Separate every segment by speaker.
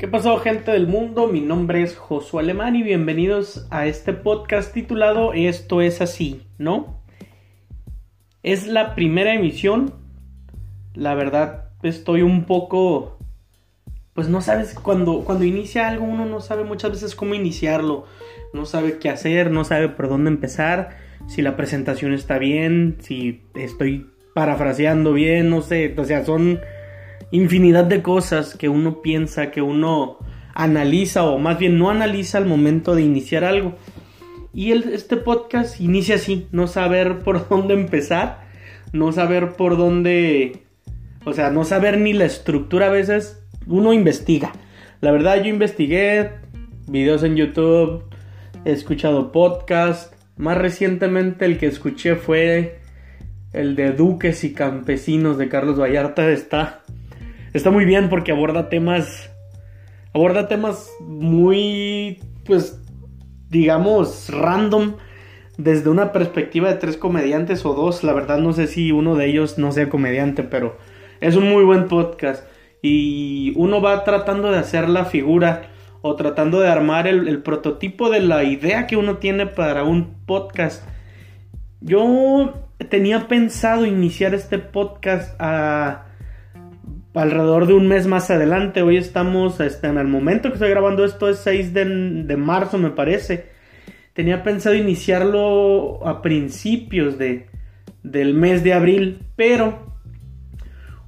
Speaker 1: ¿Qué pasó gente del mundo? Mi nombre es Josué Alemán y bienvenidos a este podcast titulado Esto es así, ¿no? Es la primera emisión. La verdad estoy un poco... Pues no sabes, cuando, cuando inicia algo uno no sabe muchas veces cómo iniciarlo. No sabe qué hacer, no sabe por dónde empezar, si la presentación está bien, si estoy parafraseando bien, no sé. O sea, son infinidad de cosas que uno piensa, que uno analiza o más bien no analiza al momento de iniciar algo. Y este podcast inicia así, no saber por dónde empezar, no saber por dónde, o sea, no saber ni la estructura a veces, uno investiga. La verdad yo investigué videos en YouTube, he escuchado podcast, más recientemente el que escuché fue el de Duques y Campesinos de Carlos Vallarta, está está muy bien porque aborda temas aborda temas muy pues digamos random desde una perspectiva de tres comediantes o dos, la verdad no sé si uno de ellos no sea comediante, pero es un muy buen podcast y uno va tratando de hacer la figura o tratando de armar el, prototipo de la idea que uno tiene para un podcast. Yo tenía pensado iniciar este podcast a alrededor de un mes más adelante. Hoy estamos, este, en el momento que estoy grabando esto es 6 de, de, marzo me parece. Tenía pensado iniciarlo a principios de, del mes de abril, pero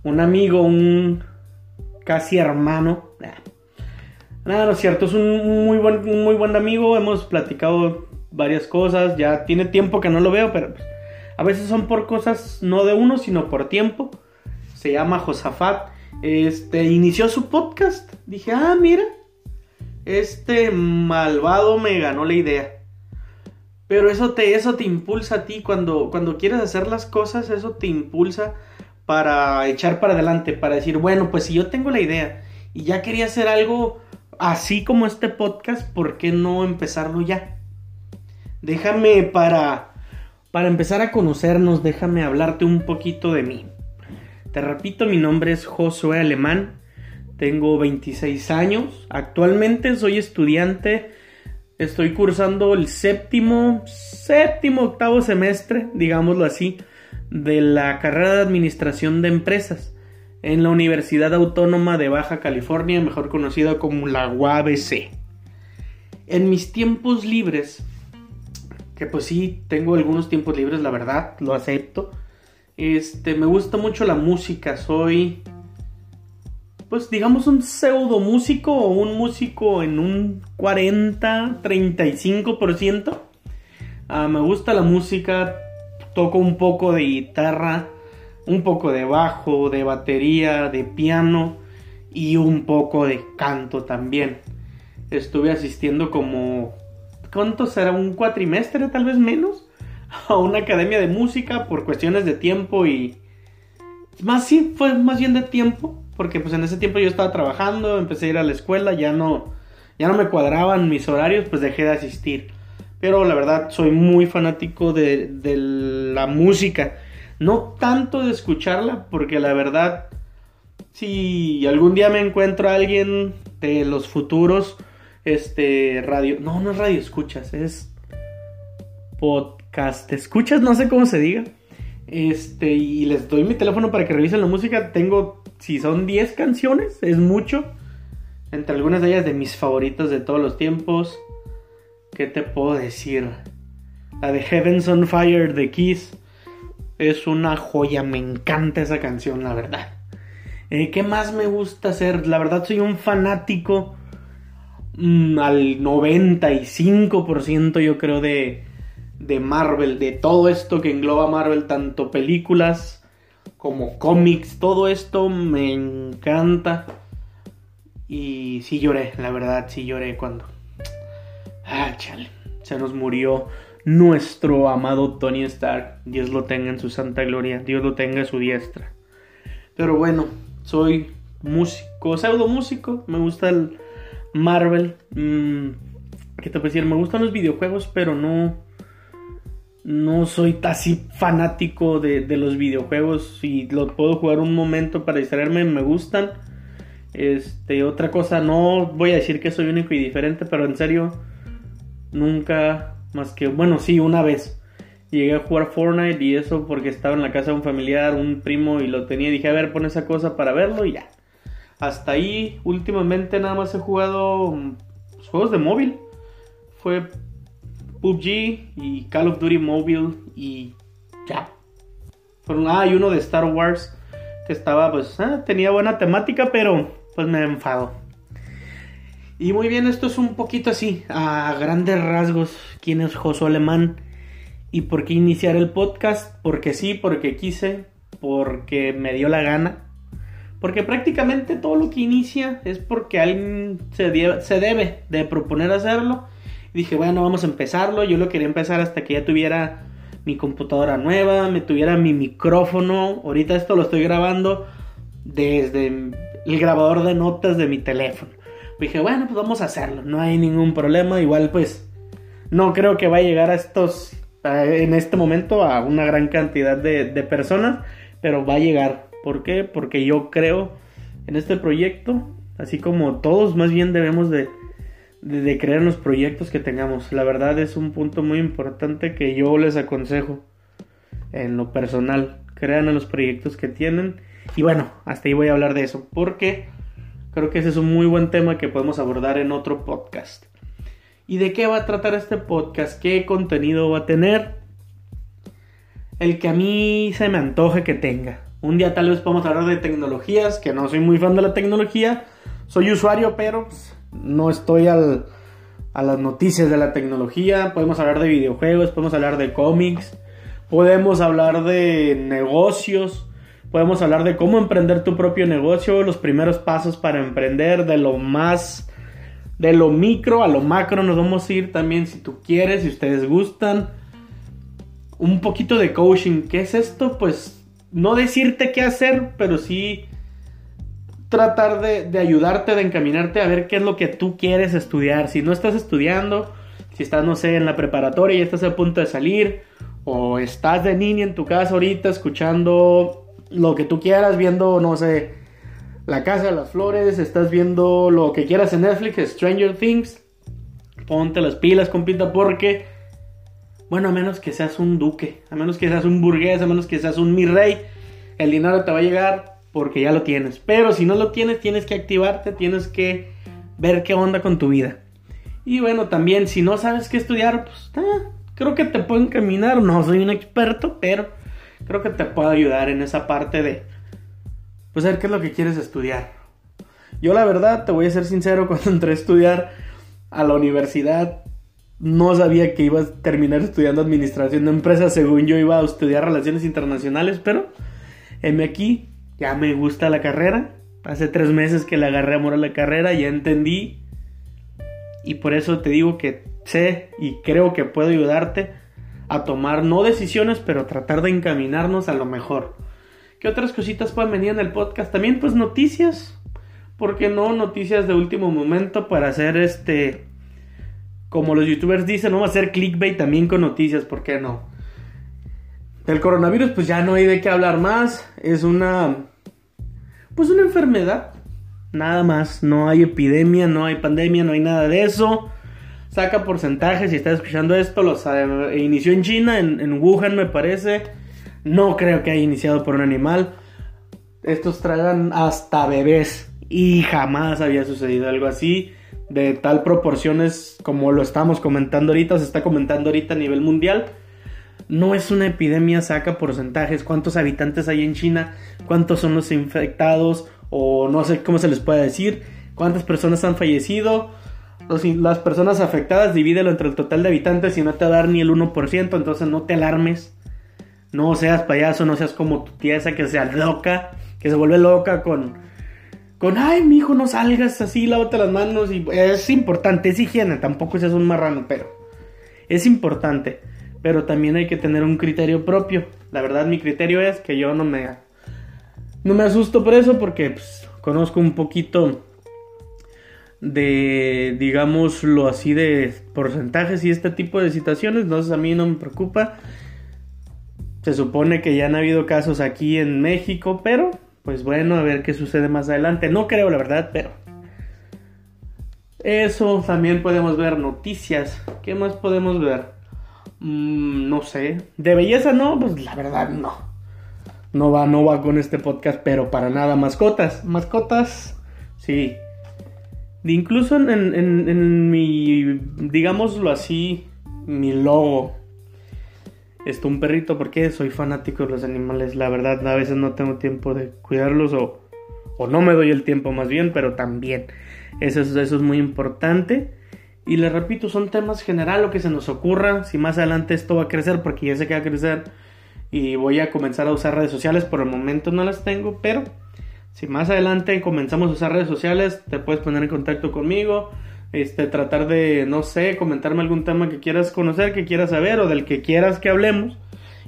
Speaker 1: un amigo, un casi hermano, nada, no es cierto, es un muy buen, muy buen amigo, hemos platicado varias cosas, ya tiene tiempo que no lo veo, pero a veces son por cosas no de uno, sino por tiempo se llama Josafat. Este inició su podcast. Dije, ah, mira, este malvado me ganó la idea. Pero eso te, eso te impulsa a ti cuando, cuando quieres hacer las cosas, eso te impulsa para echar para adelante, para decir, bueno, pues si yo tengo la idea y ya quería hacer algo así como este podcast, ¿por qué no empezarlo ya? Déjame para, para empezar a conocernos, déjame hablarte un poquito de mí. Te repito, mi nombre es Josué Alemán, tengo 26 años, actualmente soy estudiante, estoy cursando el séptimo, séptimo, octavo semestre, digámoslo así, de la carrera de Administración de Empresas en la Universidad Autónoma de Baja California, mejor conocida como la UABC. En mis tiempos libres, que pues sí, tengo algunos tiempos libres, la verdad, lo acepto, este, me gusta mucho la música, soy pues digamos un pseudo músico o un músico en un 40, 35%. Ah, me gusta la música, toco un poco de guitarra, un poco de bajo, de batería, de piano y un poco de canto también. Estuve asistiendo como ¿cuánto será? un cuatrimestre, tal vez menos a una academia de música por cuestiones de tiempo y más sí fue más bien de tiempo porque pues en ese tiempo yo estaba trabajando empecé a ir a la escuela ya no ya no me cuadraban mis horarios pues dejé de asistir. Pero la verdad soy muy fanático de, la música. No tanto de escucharla porque la verdad si algún día me encuentro a alguien de los futuros este radio no no es radio escuchas es podcast escuchas, no sé cómo se diga. Este, y les doy mi teléfono para que revisen la música. Tengo, si son 10 canciones, es mucho. Entre algunas de ellas de mis favoritos de todos los tiempos. ¿Qué te puedo decir? La de Heavens on Fire de Kiss. Es una joya, me encanta esa canción, la verdad. Eh, ¿Qué más me gusta hacer? La verdad soy un fanático mmm, al 95% yo creo de, de Marvel, de todo esto que engloba Marvel, tanto películas como cómics, todo esto me encanta. Y sí lloré, la verdad, sí lloré cuando... Ah, chale, se nos murió nuestro amado Tony Stark. Dios lo tenga en su santa gloria, Dios lo tenga en su diestra. Pero bueno, soy músico, pseudo músico, me gusta el Marvel. Mm, ¿Qué te puedo decir? Me gustan los videojuegos, pero no no soy así fanático de, los videojuegos. Si lo puedo jugar un momento para distraerme, me gustan. Este, otra cosa, no voy a decir que soy único y diferente, pero en serio, nunca más que, bueno, sí, una vez llegué a jugar Fortnite y eso porque estaba en la casa de un familiar, un primo y lo tenía dije, a ver, pon esa cosa para verlo y ya. Hasta ahí, últimamente nada más he jugado pues, juegos de móvil. Fue PUBG y Call of Duty Mobile y ya. ah, y uno de Star Wars que estaba, pues, ah, tenía buena temática, pero pues me enfado. Y muy bien, esto es un poquito así, a grandes rasgos, quién es Josué Alemán y por qué iniciar el podcast, porque sí, porque quise, porque me dio la gana. Porque prácticamente todo lo que inicia es porque alguien se, se debe de proponer hacerlo. Dije, bueno, vamos a empezarlo. Yo lo quería empezar hasta que ya tuviera mi computadora nueva, me tuviera mi micrófono. Ahorita esto lo estoy grabando desde el grabador de notas de mi teléfono. Dije, bueno, pues vamos a hacerlo, no hay ningún problema. Igual, pues, no creo que va a llegar a estos, en este momento, a una gran cantidad de, de personas, pero va a llegar. ¿Por qué? Porque yo creo en este proyecto, así como todos más bien debemos de, de, creer en los proyectos que tengamos. La verdad es un punto muy importante que yo les aconsejo en lo personal. Crean en los proyectos que tienen. Y bueno, hasta ahí voy a hablar de eso. Porque creo que ese es un muy buen tema que podemos abordar en otro podcast. ¿Y de qué va a tratar este podcast? ¿Qué contenido va a tener? El que a mí se me antoje que tenga. Un día tal vez podamos hablar de tecnologías, que no soy muy fan de la tecnología. Soy usuario, pero pues, no estoy al, a las noticias de la tecnología. Podemos hablar de videojuegos, podemos hablar de cómics, podemos hablar de negocios, podemos hablar de cómo emprender tu propio negocio, los primeros pasos para emprender, de lo más, de lo micro a lo macro. Nos vamos a ir también si tú quieres, si ustedes gustan. Un poquito de coaching. ¿Qué es esto? Pues no decirte qué hacer, pero sí tratar de, ayudarte, de encaminarte a ver qué es lo que tú quieres estudiar. Si no estás estudiando, si estás, no sé, en la preparatoria y estás a punto de salir, o estás de niña en tu casa ahorita escuchando lo que tú quieras, viendo, no sé, La Casa de las Flores, estás viendo lo que quieras en Netflix, Stranger Things, ponte las pilas, compita, porque, bueno, a menos que seas un duque, a menos que seas un burgués, a menos que seas un mi rey, el dinero te va a llegar porque ya lo tienes. Pero si no lo tienes, tienes que activarte, tienes que ver qué onda con tu vida. Y bueno, también si no sabes qué estudiar, pues creo que te puedo encaminar. No soy un experto, pero creo que te puedo ayudar en esa parte de, pues, ver qué es lo que quieres estudiar. Yo la verdad, te voy a ser sincero, cuando entré a estudiar a la universidad, no sabía que iba a terminar estudiando administración de empresas, según yo iba a estudiar relaciones internacionales, pero M aquí ya me gusta la carrera. Hace tres meses que le agarré amor a la carrera, ya entendí. Y por eso te digo que sé y creo que puedo ayudarte a tomar no decisiones, pero tratar de encaminarnos a lo mejor. ¿Qué otras cositas pueden venir en el podcast? También pues noticias. ¿Por qué no? Noticias de último momento para hacer este... Como los youtubers dicen, no va a hacer clickbait también con noticias, ¿por qué no? Del coronavirus pues ya no hay de qué hablar más. Es una pues una enfermedad. Nada más, no hay epidemia, no hay pandemia, no hay nada de eso. Saca porcentajes, si estás escuchando esto, los inició en China, en, Wuhan me parece. No creo que haya iniciado por un animal. Estos tragan hasta bebés y jamás había sucedido algo así de tal proporciones como lo estamos comentando ahorita, se está comentando ahorita a nivel mundial. No es una epidemia, saca porcentajes, cuántos habitantes hay en China, cuántos son los infectados o no sé cómo se les puede decir, cuántas personas han fallecido. las personas afectadas divídelo entre el total de habitantes y no te va a dar ni el 1%, entonces no te alarmes. No seas payaso, no seas como tu tía esa que sea loca, que se vuelve loca con, con, ay, mi hijo, no salgas así, lávate las manos. Y es importante, es higiene, tampoco seas un marrano, pero es importante pero también hay que tener un criterio propio. La verdad mi criterio es que yo no me no me asusto por eso porque pues, conozco un poquito de digámoslo así de porcentajes y este tipo de situaciones, entonces a mí no me preocupa. Se supone que ya han habido casos aquí en México, pero pues bueno, a ver qué sucede más adelante. No creo, la verdad, pero... Eso, también podemos ver noticias. ¿Qué más podemos ver? Mm, no sé. De belleza no, pues la verdad no. No va, no va con este podcast, pero para nada. Mascotas. Mascotas, sí. Incluso en, en, en mi, digámoslo así, mi logo esto, un perrito porque soy fanático de los animales. La verdad, a veces no tengo tiempo de cuidarlos o, o no me doy el tiempo más bien, pero también. Eso, eso es muy importante. Y les repito, son temas general, lo que se nos ocurra. Si más adelante esto va a crecer, porque ya sé que va a crecer. Y voy a comenzar a usar redes sociales. Por el momento no las tengo, pero si más adelante comenzamos a usar redes sociales, te puedes poner en contacto conmigo este, tratar de, no sé, comentarme algún tema que quieras conocer, que quieras saber o del que quieras que hablemos.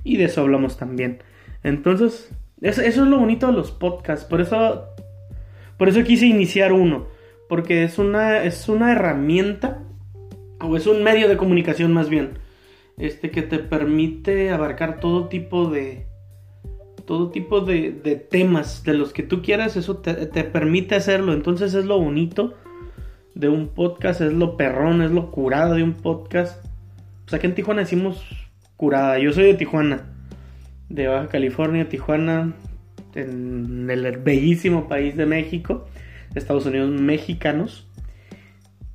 Speaker 1: Y de eso hablamos también. Entonces, eso, es lo bonito de los podcasts. Por eso, por eso quise iniciar uno. Porque es una, es una herramienta, o es un medio de comunicación más bien, este, que te permite abarcar todo tipo de, todo tipo de, de, temas de los que tú quieras, eso te, te, permite hacerlo. Entonces es lo bonito de un podcast, es lo perrón, es lo curado de un podcast. Pues aquí en Tijuana decimos curada. Yo soy de Tijuana, de Baja California, Tijuana, en el bellísimo país de México, Estados Unidos mexicanos.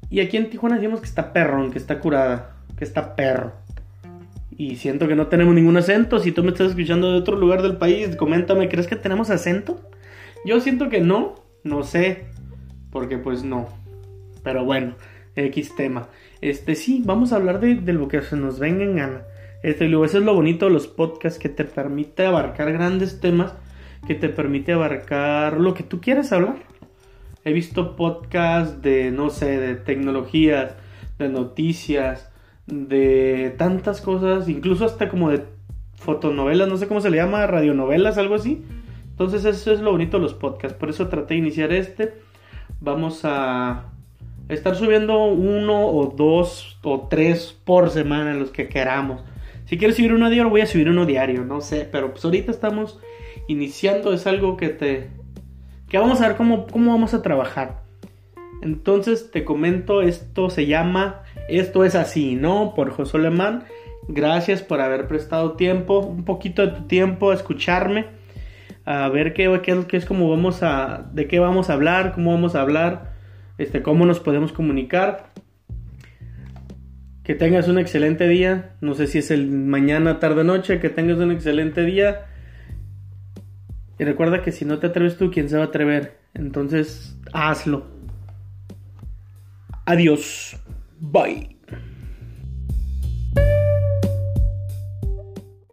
Speaker 1: Y aquí en Tijuana decimos que está perrón, que está curada, que está perro. Y siento que no tenemos ningún acento. Si tú me estás escuchando de otro lugar del país, coméntame, ¿crees que tenemos acento? Yo siento que no, no sé, porque pues no. Pero bueno, X tema. Este sí, vamos a hablar de, lo que se nos venga en gana. Este, luego, eso es lo bonito de los podcasts que te permite abarcar grandes temas, que te permite abarcar lo que tú quieras hablar. He visto podcasts de, no sé, de tecnologías, de noticias, de tantas cosas, incluso hasta como de fotonovelas, no sé cómo se le llama, radionovelas, algo así. Entonces eso es lo bonito de los podcasts. Por eso traté de iniciar este. Vamos a estar subiendo uno o dos o tres por semana, los que queramos. Si quieres subir uno diario, voy a subir uno diario, no sé, pero pues ahorita estamos iniciando, es algo que te... que vamos a ver cómo, cómo vamos a trabajar. Entonces te comento, esto se llama Esto es así, ¿no? Por José Alemán. Gracias por haber prestado tiempo, un poquito de tu tiempo a escucharme, a ver qué, qué, es como vamos a, de qué vamos a hablar, cómo vamos a hablar este, cómo nos podemos comunicar. Que tengas un excelente día. No sé si es el mañana, tarde, noche. Que tengas un excelente día. Y recuerda que si no te atreves tú, ¿quién se va a atrever? Entonces, hazlo. Adiós. Bye.